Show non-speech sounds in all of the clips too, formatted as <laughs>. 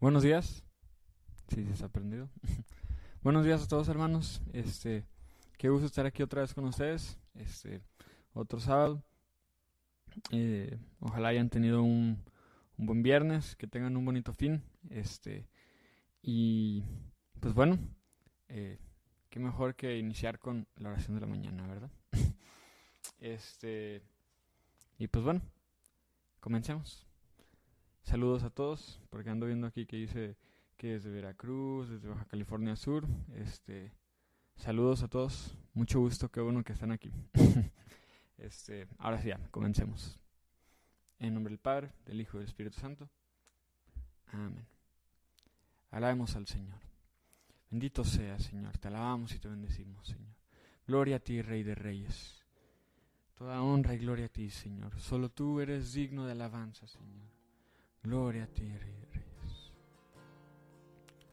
Buenos días. Sí, se ha aprendido. <laughs> Buenos días a todos, hermanos. Este, qué gusto estar aquí otra vez con ustedes. Este, otro sábado. Eh, ojalá hayan tenido un, un, buen viernes, que tengan un bonito fin. Este, y pues bueno, eh, qué mejor que iniciar con la oración de la mañana, ¿verdad? <laughs> este, y pues bueno, comencemos. Saludos a todos, porque ando viendo aquí que dice que desde Veracruz, desde Baja California Sur, este, saludos a todos, mucho gusto, qué bueno que están aquí. <laughs> este, ahora sí, ya, comencemos. En nombre del Padre, del Hijo y del Espíritu Santo. Amén. Alabemos al Señor. Bendito sea, Señor, te alabamos y te bendecimos, Señor. Gloria a ti, Rey de Reyes. Toda honra y gloria a ti, Señor. Solo tú eres digno de alabanza, Señor. Gloria a ti, Rey Reyes.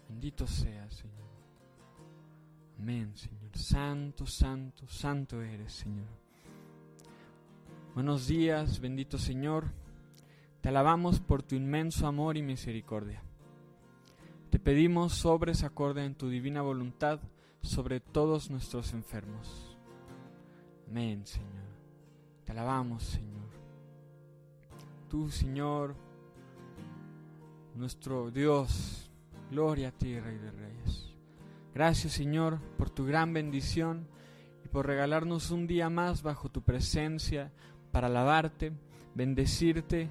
Bendito sea, Señor. Amén, Señor. Santo, santo, santo eres, Señor. Buenos días, bendito Señor. Te alabamos por tu inmenso amor y misericordia. Te pedimos sobres acorde en tu divina voluntad sobre todos nuestros enfermos. Amén, Señor. Te alabamos, Señor. Tú, Señor, nuestro Dios. Gloria a ti, Rey de Reyes. Gracias, Señor, por tu gran bendición y por regalarnos un día más bajo tu presencia para alabarte, bendecirte,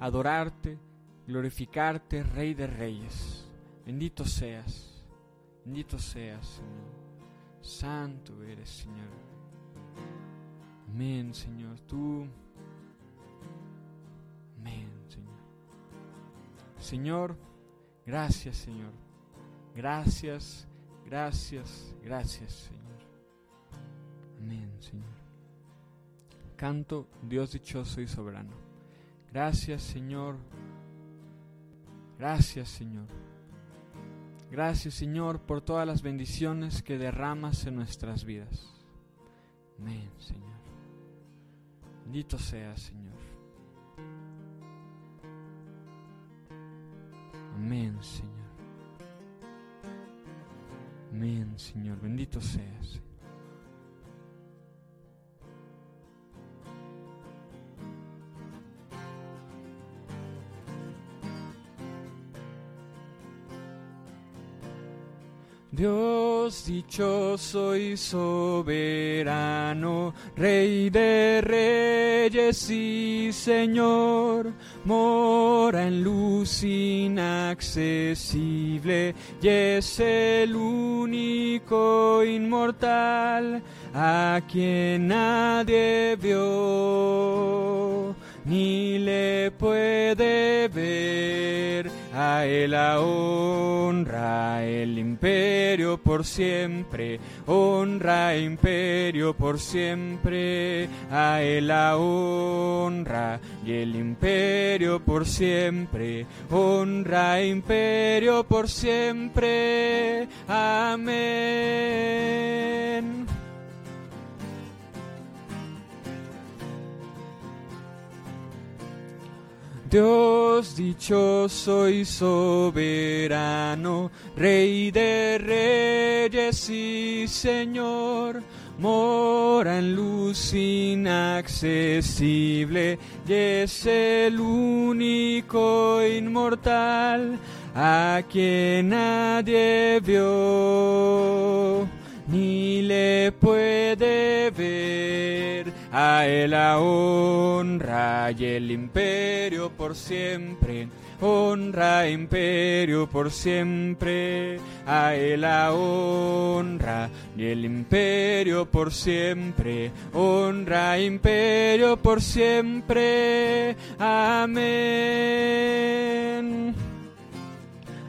adorarte, glorificarte, Rey de Reyes. Bendito seas, bendito seas, Señor. Santo eres, Señor. Amén, Señor. Tú Señor, gracias Señor. Gracias, gracias, gracias Señor. Amén Señor. Canto Dios dichoso y soberano. Gracias Señor. Gracias Señor. Gracias Señor por todas las bendiciones que derramas en nuestras vidas. Amén Señor. Bendito sea Señor. Amén, Señor. Amén, Señor. Bendito seas. Dios dichoso y soberano, Rey de reyes y Señor, mora en luz inaccesible y es el único inmortal a quien nadie vio ni le puede ver. Él la honra, el imperio por siempre, honra e imperio por siempre. A la honra y el imperio por siempre, honra e imperio por siempre. Amén. Dios dichoso y soberano, Rey de reyes y Señor, mora en luz inaccesible y es el único inmortal a quien nadie vio ni le puede ver. A él la honra y el imperio por siempre. Honra imperio por siempre. A él la honra y el imperio por siempre. Honra imperio por siempre. Amén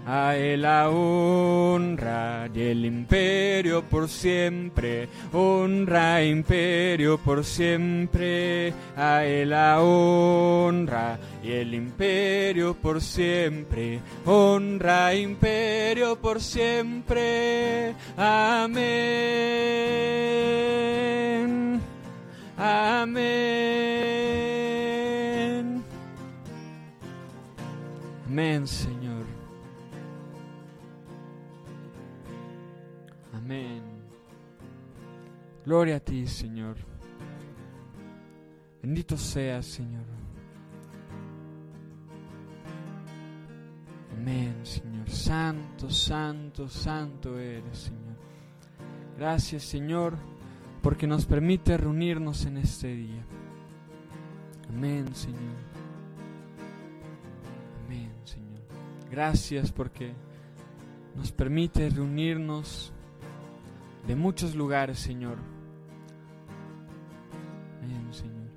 a él la honra y el imperio por siempre, honra e imperio por siempre, a él la honra y el imperio por siempre, honra e imperio por siempre, amén, amén, amén Señor. Gloria a ti, Señor. Bendito seas, Señor. Amén, Señor. Santo, santo, santo eres, Señor. Gracias, Señor, porque nos permite reunirnos en este día. Amén, Señor. Amén, Señor. Gracias porque nos permite reunirnos de muchos lugares, Señor. Amén, Señor.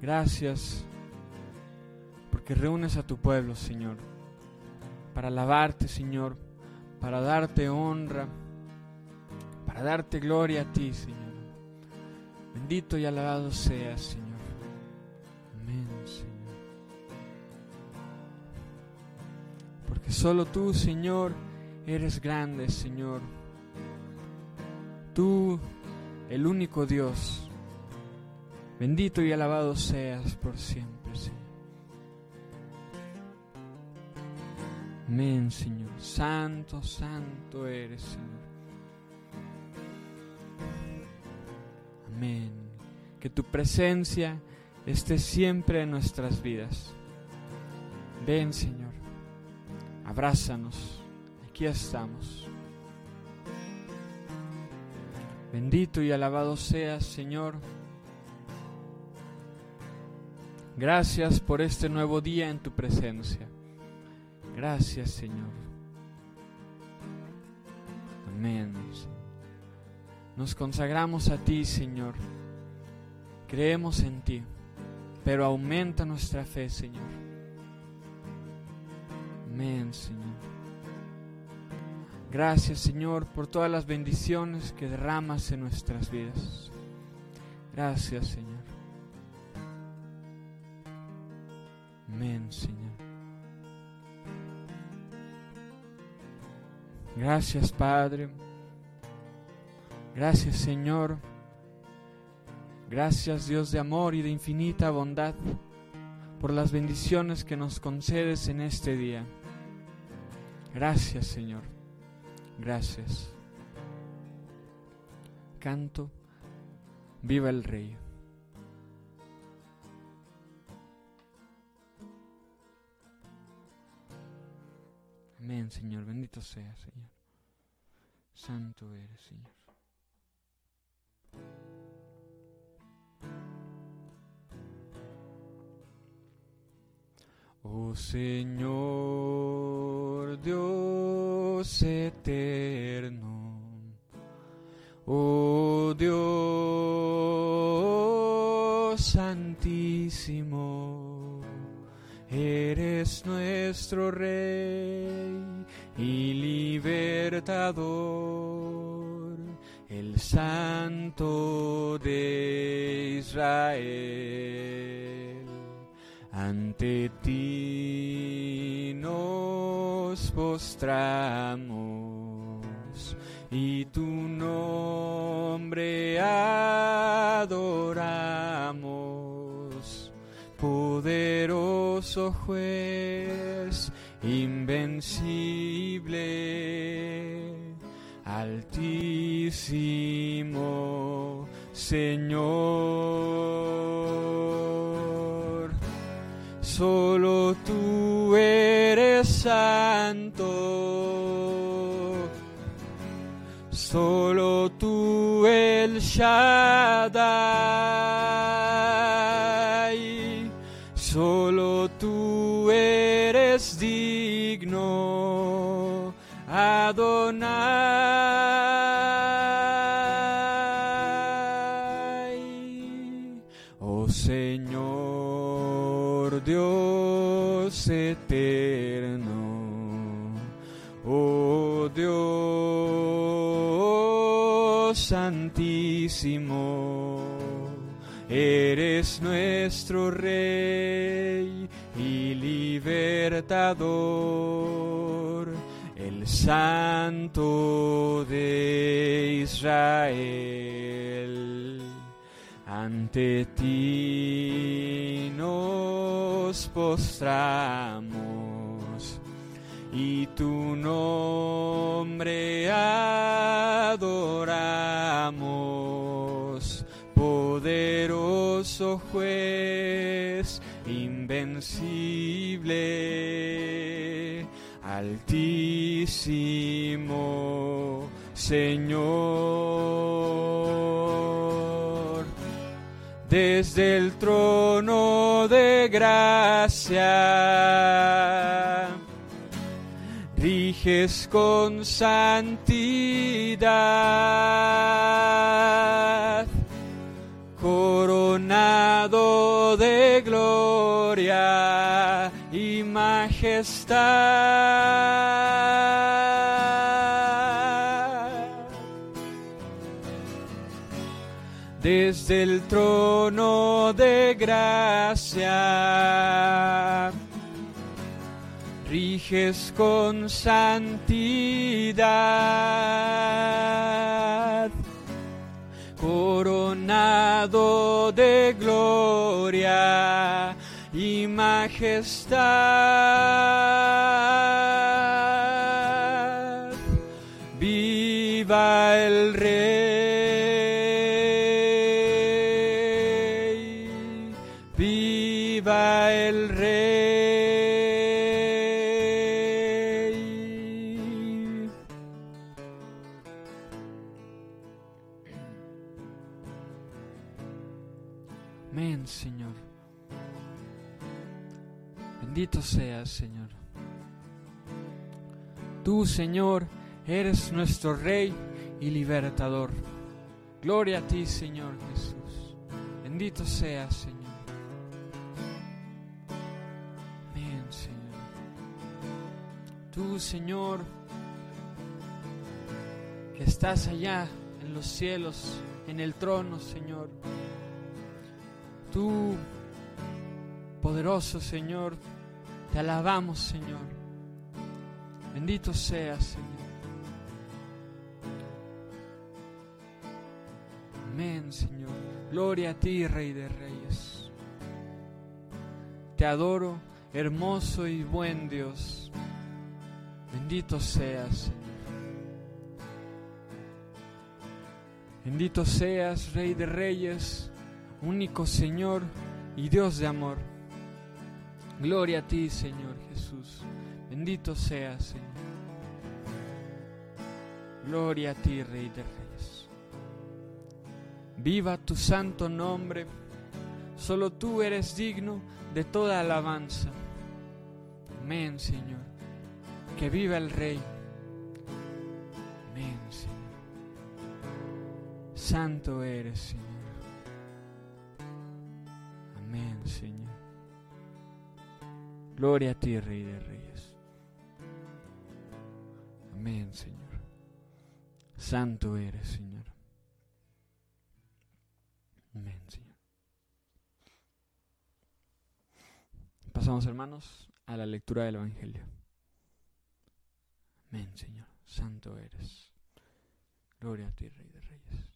Gracias porque reúnes a tu pueblo, Señor, para alabarte, Señor, para darte honra, para darte gloria a ti, Señor. Bendito y alabado seas, Señor. Amén, Señor. Porque solo tú, Señor, eres grande, Señor. Tú, el único Dios. Bendito y alabado seas por siempre, Señor. Amén, Señor. Santo, santo eres, Señor. Amén. Que tu presencia esté siempre en nuestras vidas. Ven, Señor. Abrázanos. Aquí estamos. Bendito y alabado seas, Señor. Gracias por este nuevo día en tu presencia. Gracias, Señor. Amén. Nos consagramos a ti, Señor. Creemos en ti, pero aumenta nuestra fe, Señor. Amén, Señor. Gracias, Señor, por todas las bendiciones que derramas en nuestras vidas. Gracias, Señor. Amén, Señor. Gracias, Padre. Gracias, Señor. Gracias, Dios de amor y de infinita bondad, por las bendiciones que nos concedes en este día. Gracias, Señor. Gracias. Canto, viva el Rey. Amén, Señor. Bendito sea, Señor. Santo eres, Señor. Oh Señor Dios eterno, oh Dios santísimo, eres nuestro Rey y libertador, el Santo de Israel. Ante ti nos postramos y tu nombre adoramos, poderoso juez, invencible, altísimo Señor. Solo tú eres santo, solo tú el Shaddai, solo tú eres digno, Adonai. Santísimo, eres nuestro Rey y libertador, el Santo de Israel. Ante ti nos postramos y tu nombre adoramos, poderoso juez, invencible, altísimo Señor. Desde el trono de gracia, riges con santidad Desde el trono de gracia, riges con santidad coronado de gloria majestad. Señor, eres nuestro Rey y libertador. Gloria a ti, Señor Jesús. Bendito seas, Señor. Amén, Señor. Tú, Señor, que estás allá en los cielos, en el trono, Señor. Tú, poderoso Señor, te alabamos, Señor. Bendito seas, Señor. Amén, Señor. Gloria a ti, Rey de Reyes. Te adoro, hermoso y buen Dios. Bendito seas, Señor. Bendito seas, Rey de Reyes único Señor y Dios de amor. Gloria a ti, Señor Jesús. Bendito seas, Señor. Gloria a ti, Rey de Reyes. Viva tu santo nombre. Solo tú eres digno de toda alabanza. Amén, Señor. Que viva el Rey. Amén, Señor. Santo eres, Señor. Amén, Señor. Gloria a ti, Rey de Reyes. Amén, Señor. Santo eres, Señor. Amén, Señor. Pasamos, hermanos, a la lectura del Evangelio. Amén, Señor. Santo eres. Gloria a ti, Rey de Reyes.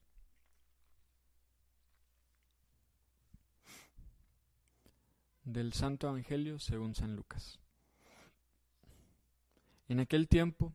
Del Santo Evangelio según San Lucas. En aquel tiempo,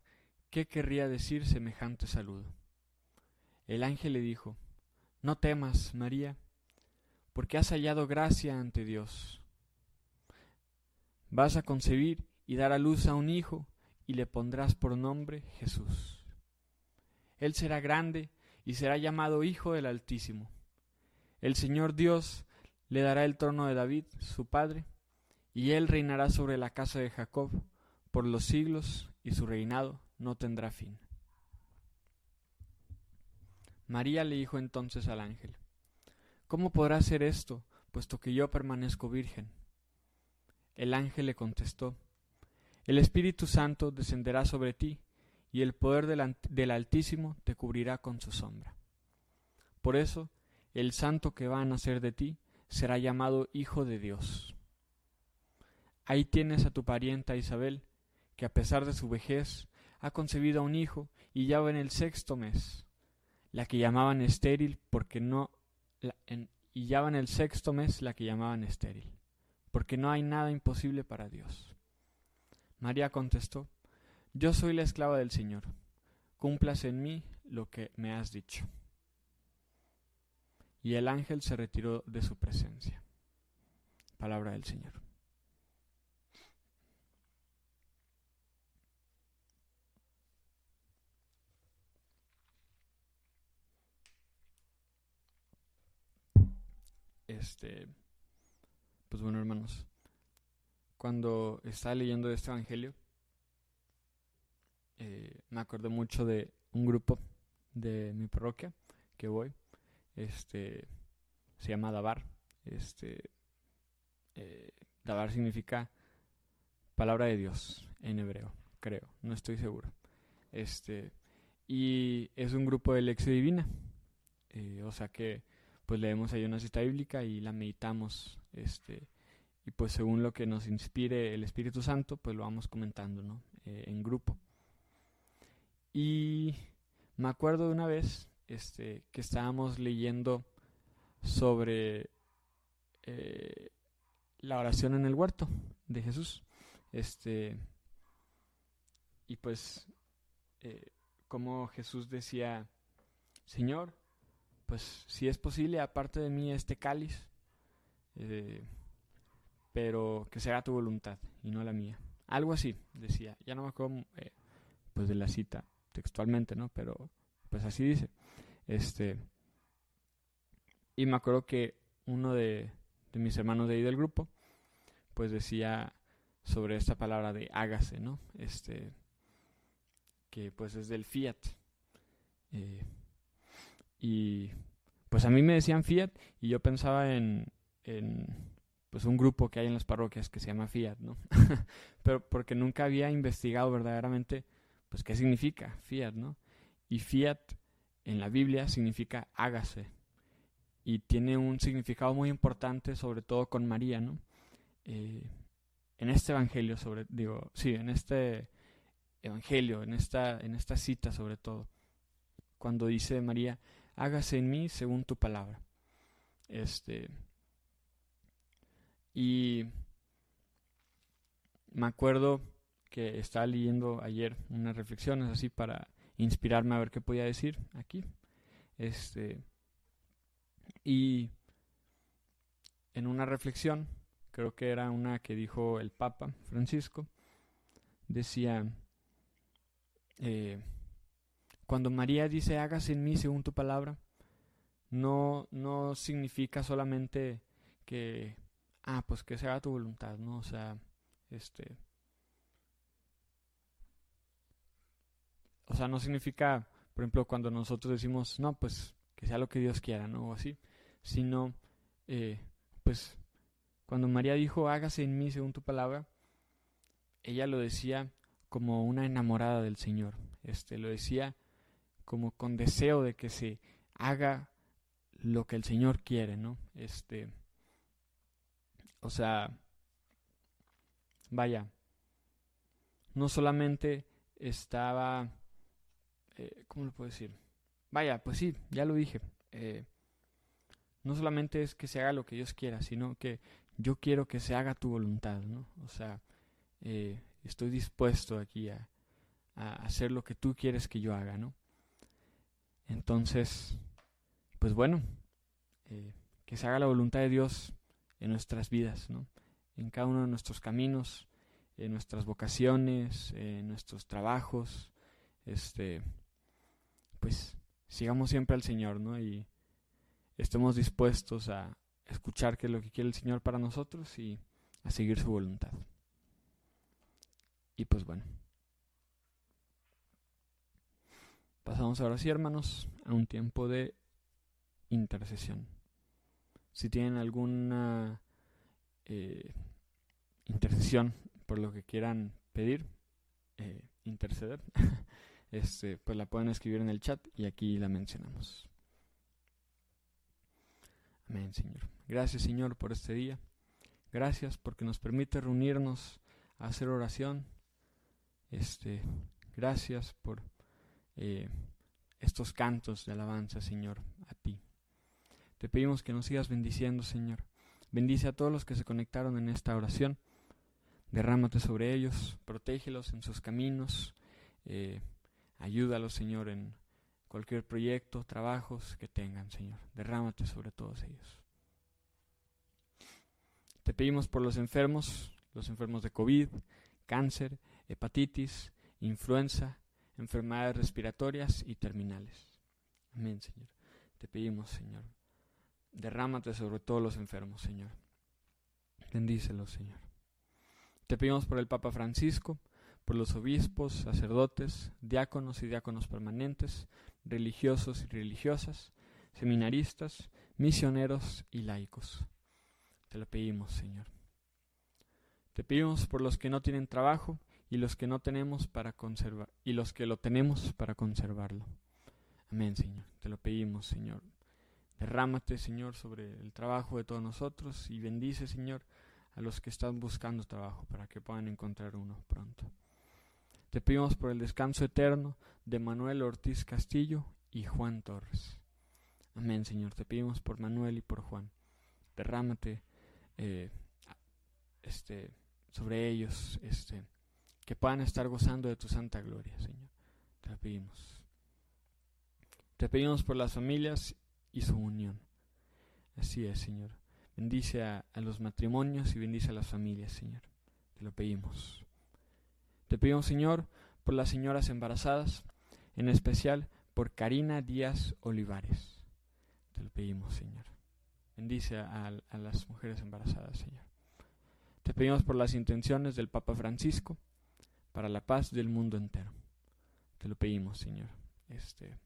qué querría decir semejante saludo. El ángel le dijo, No temas, María, porque has hallado gracia ante Dios. Vas a concebir y dar a luz a un hijo, y le pondrás por nombre Jesús. Él será grande y será llamado Hijo del Altísimo. El Señor Dios le dará el trono de David, su padre, y él reinará sobre la casa de Jacob por los siglos, y su reinado no tendrá fin. María le dijo entonces al ángel, ¿Cómo podrá ser esto, puesto que yo permanezco virgen? El ángel le contestó, El Espíritu Santo descenderá sobre ti, y el poder del, Altísimo te cubrirá con su sombra. Por eso, el santo que va a nacer de ti será llamado Hijo de Dios. Ahí tienes a tu parienta Isabel, que a pesar de su vejez ha concebido a un hijo y ya va en el sexto mes, la que llamaban estéril porque no y ya va en el sexto mes la que llamaban estéril, porque no hay nada imposible para Dios. María contestó, Yo soy la esclava del Señor, cumplas en mí lo que me has dicho. Y el ángel se retiró de su presencia. Palabra del Señor. Este, pues bueno, hermanos, cuando estaba leyendo este evangelio, eh, me acordé mucho de un grupo de mi parroquia que voy, este, se llama Dabar, este, eh, Dabar significa palabra de Dios en hebreo, creo, no estoy seguro, este, y es un grupo de lección divina, eh, o sea que pues leemos ahí una cita bíblica y la meditamos, este, y pues según lo que nos inspire el Espíritu Santo, pues lo vamos comentando, ¿no? Eh, en grupo. Y me acuerdo de una vez, este, que estábamos leyendo sobre eh, la oración en el huerto de Jesús, este, y pues eh, como Jesús decía, Señor, pues si es posible, aparte de mí este cáliz, eh, pero que sea tu voluntad y no la mía. Algo así, decía. Ya no me acuerdo eh, pues de la cita textualmente, ¿no? Pero pues así dice. Este y me acuerdo que uno de, mis hermanos de ahí del grupo pues decía sobre esta palabra de hágase, ¿no? Este que pues es del fiat. Eh, y pues a mí me decían Fiat y yo pensaba en, en pues un grupo que hay en las parroquias que se llama Fiat, ¿no? <laughs> Pero porque nunca había investigado verdaderamente pues qué significa Fiat, ¿no? Y Fiat en la Biblia significa hágase y tiene un significado muy importante sobre todo con María, ¿no? Eh, en este evangelio sobre digo, sí, en este evangelio, en esta en esta cita sobre todo cuando dice María, hágase en mí según tu palabra. Este. Y me acuerdo que estaba leyendo ayer unas reflexiones así para inspirarme a ver qué podía decir aquí. Este. Y en una reflexión, creo que era una que dijo el Papa Francisco, decía, eh, cuando María dice hágase en mí según tu palabra, no, no significa solamente que, ah, pues que se haga tu voluntad, ¿no? O sea, este... O sea, no significa, por ejemplo, cuando nosotros decimos, no, pues que sea lo que Dios quiera, ¿no? O así, sino, eh, pues, cuando María dijo, hágase en mí según tu palabra, ella lo decía como una enamorada del Señor, este, lo decía como con deseo de que se haga lo que el Señor quiere, ¿no? Este, o sea, vaya, no solamente estaba, eh, ¿cómo lo puedo decir? Vaya, pues sí, ya lo dije. Eh, no solamente es que se haga lo que Dios quiera, sino que yo quiero que se haga tu voluntad, ¿no? O sea, eh, estoy dispuesto aquí a, a hacer lo que tú quieres que yo haga, ¿no? Entonces, pues bueno, eh, que se haga la voluntad de Dios en nuestras vidas, ¿no? En cada uno de nuestros caminos, en nuestras vocaciones, en nuestros trabajos, este, pues sigamos siempre al Señor, ¿no? Y estemos dispuestos a escuchar qué es lo que quiere el Señor para nosotros y a seguir su voluntad. Y pues bueno. Pasamos ahora sí, hermanos, a un tiempo de intercesión. Si tienen alguna eh, intercesión por lo que quieran pedir, eh, interceder, <laughs> este, pues la pueden escribir en el chat y aquí la mencionamos. Amén, Señor. Gracias, Señor, por este día. Gracias porque nos permite reunirnos a hacer oración. Este, gracias por eh, estos cantos de alabanza, Señor, a ti. Te pedimos que nos sigas bendiciendo, Señor. Bendice a todos los que se conectaron en esta oración. Derrámate sobre ellos, protégelos en sus caminos. Eh, ayúdalos, Señor, en cualquier proyecto, trabajos que tengan, Señor. Derrámate sobre todos ellos. Te pedimos por los enfermos, los enfermos de COVID, cáncer, hepatitis, influenza, enfermedades respiratorias y terminales. Amén, Señor. Te pedimos, Señor. Derrámate sobre todos los enfermos, Señor. Bendícelos, Señor. Te pedimos por el Papa Francisco, por los obispos, sacerdotes, diáconos y diáconos permanentes, religiosos y religiosas, seminaristas, misioneros y laicos. Te lo pedimos, Señor. Te pedimos por los que no tienen trabajo y los que no tenemos para conservar y los que lo tenemos para conservarlo. Amén, Señor. Te lo pedimos, Señor. Derrámate, Señor, sobre el trabajo de todos nosotros y bendice, Señor, a los que están buscando trabajo para que puedan encontrar uno pronto. Te pedimos por el descanso eterno de Manuel Ortiz Castillo y Juan Torres. Amén, Señor. Te pedimos por Manuel y por Juan. Derrámate eh, este, sobre ellos, este, que puedan estar gozando de tu santa gloria, Señor. Te lo pedimos. Te pedimos por las familias y su unión. Así es, Señor. Bendice a, los matrimonios y bendice a las familias, Señor. Te lo pedimos. Te pedimos, Señor, por las señoras embarazadas, en especial por Karina Díaz Olivares. Te lo pedimos, Señor. Bendice a, a, las mujeres embarazadas, Señor. Te pedimos por las intenciones del Papa Francisco para la paz del mundo entero. Te lo pedimos, Señor. Este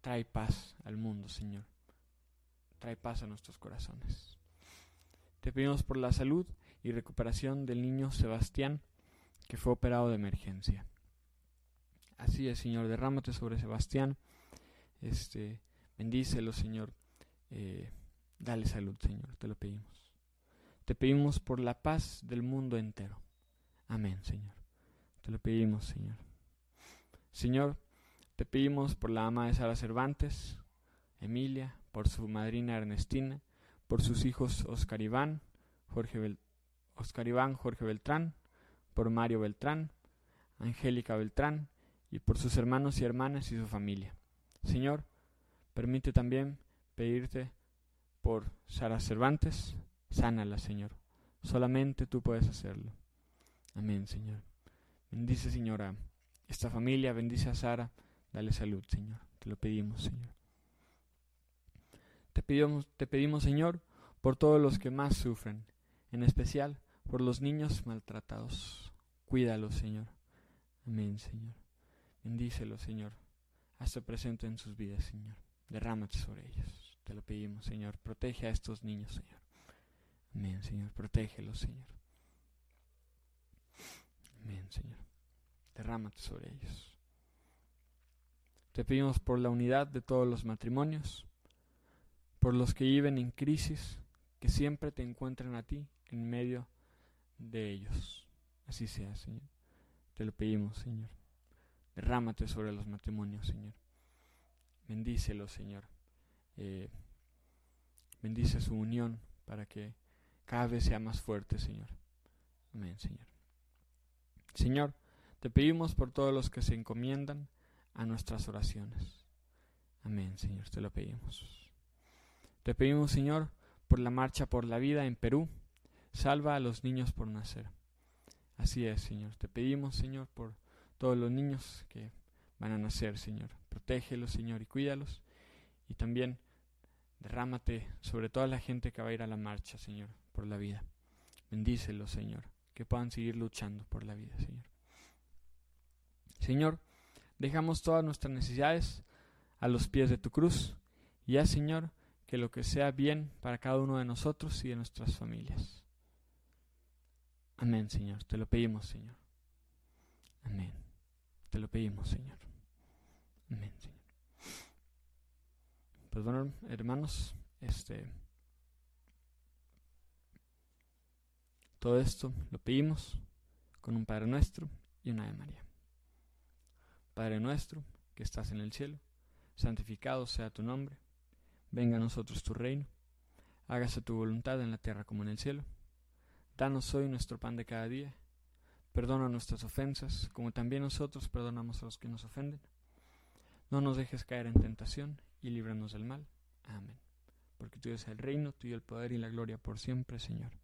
trae paz al mundo, Señor. Trae paz a nuestros corazones. Te pedimos por la salud y recuperación del niño Sebastián, que fue operado de emergencia. Así es, Señor, derrámate sobre Sebastián. Este, bendícelo, Señor. Eh, dale salud, Señor, te lo pedimos. Te pedimos por la paz del mundo entero. Amén, Señor. Te lo pedimos, Señor. Señor, te pedimos por la ama de Sara Cervantes, Emilia, por su madrina Ernestina, por sus hijos Oscar Iván, Jorge Oscar Iván Jorge Beltrán, por Mario Beltrán, Angélica Beltrán y por sus hermanos y hermanas y su familia. Señor, permite también pedirte por Sara Cervantes, sánala, Señor. Solamente tú puedes hacerlo. Amén, Señor. Bendice, Señor, a esta familia, bendice a Sara, dale salud, Señor. Te lo pedimos, Señor. Te pedimos, te pedimos, Señor, por todos los que más sufren, en especial por los niños maltratados. Cuídalos, Señor. Amén, Señor. Bendícelos, Señor. Hazte presente en sus vidas, Señor. Derrámate sobre ellos. Te lo pedimos, Señor. Protege a estos niños, Señor. Amén, Señor. Protégelos, Señor. Amén, Señor. Derrámate sobre ellos. Te pedimos por la unidad de todos los matrimonios, por los que viven en crisis, que siempre te encuentren a ti en medio de ellos. Así sea, Señor. Te lo pedimos, Señor. Derrámate sobre los matrimonios, Señor. Bendícelos, Señor. Eh, bendice su unión para que cada vez sea más fuerte, Señor. Amén, Señor. Señor, te pedimos por todos los que se encomiendan a nuestras oraciones. Amén, Señor, te lo pedimos. Te pedimos, Señor, por la marcha por la vida en Perú. Salva a los niños por nacer. Así es, Señor. Te pedimos, Señor, por todos los niños que van a nacer, Señor. Protégelos, Señor, y cuídalos. Y también derrámate sobre toda la gente que va a ir a la marcha, Señor, por la vida. Bendícelos, Señor, que puedan seguir luchando por la vida, Señor. Señor, dejamos todas nuestras necesidades a los pies de tu cruz y Señor, que lo que sea bien para cada uno de nosotros y de nuestras familias. Amén, Señor. Te lo pedimos, Señor. Amén. Te lo pedimos, Señor. Amén, Señor. Pues bueno, hermanos, este todo esto lo pedimos con un Padre nuestro y una de María. Padre nuestro, que estás en el cielo, santificado sea tu nombre, venga a nosotros tu reino, hágase tu voluntad en la tierra como en el cielo. Danos hoy nuestro pan de cada día, perdona nuestras ofensas, como también nosotros perdonamos a los que nos ofenden. No nos dejes caer en tentación y líbranos del mal. Amén. Porque tuyo es el reino, tuyo el poder y la gloria por siempre, Señor.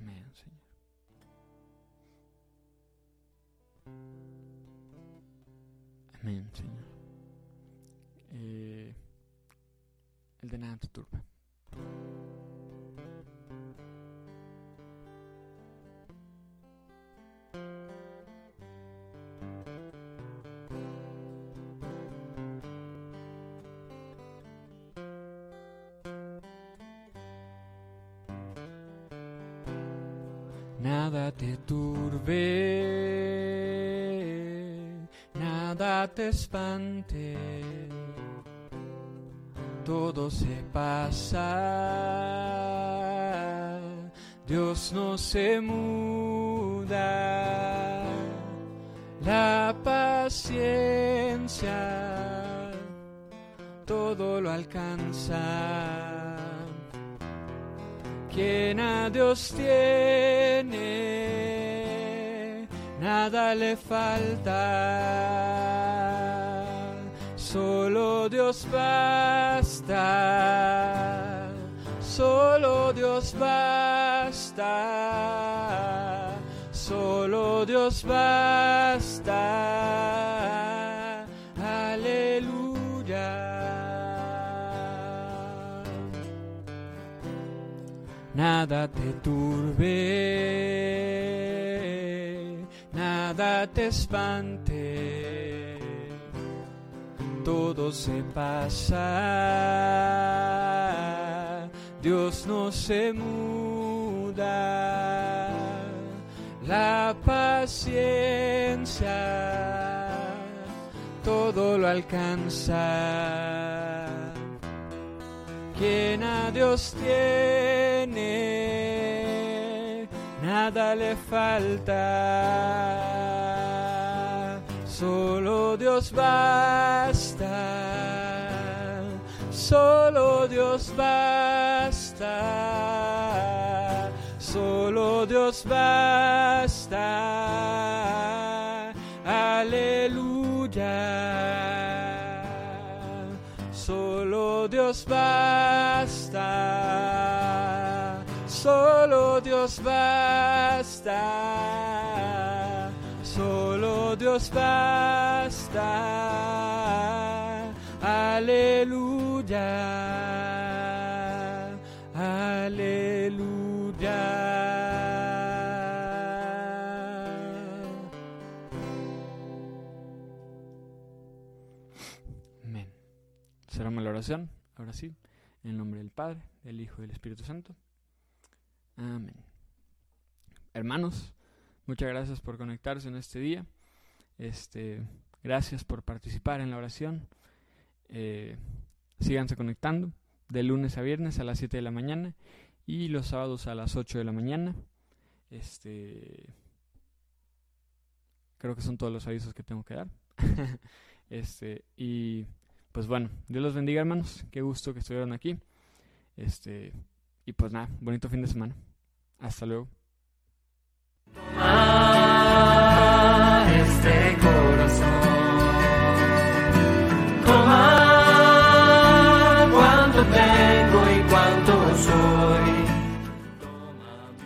Amén, Señor. Amén, Señor. Eh, el de nada te turba. Nada te turbe, nada te espante, todo se pasa, Dios no se muda, la paciencia todo lo alcanza quien a Dios tiene, nada le falta, solo Dios basta, solo Dios basta, solo Dios basta, nada te turbe, nada te espante, todo se pasa, Dios no se muda, la paciencia todo lo alcanza quien a Dios tiene, nada le falta, solo Dios basta, solo Dios basta, solo Dios basta, aleluya Dios basta, solo Dios basta, solo Dios basta, aleluya, aleluya. Amén. Cerramos la oración, ahora sí, en el nombre del Padre, del Hijo y del Espíritu Santo. Amén. Hermanos, muchas gracias por conectarse en este día. Este, gracias por participar en la oración. Eh, síganse conectando de lunes a viernes a las 7 de la mañana y los sábados a las 8 de la mañana. Este creo que son todos los avisos que tengo que dar. <laughs> este y pues bueno, Dios los bendiga, hermanos. Qué gusto que estuvieron aquí. Este, y pues nada, bonito fin de semana. Hasta luego.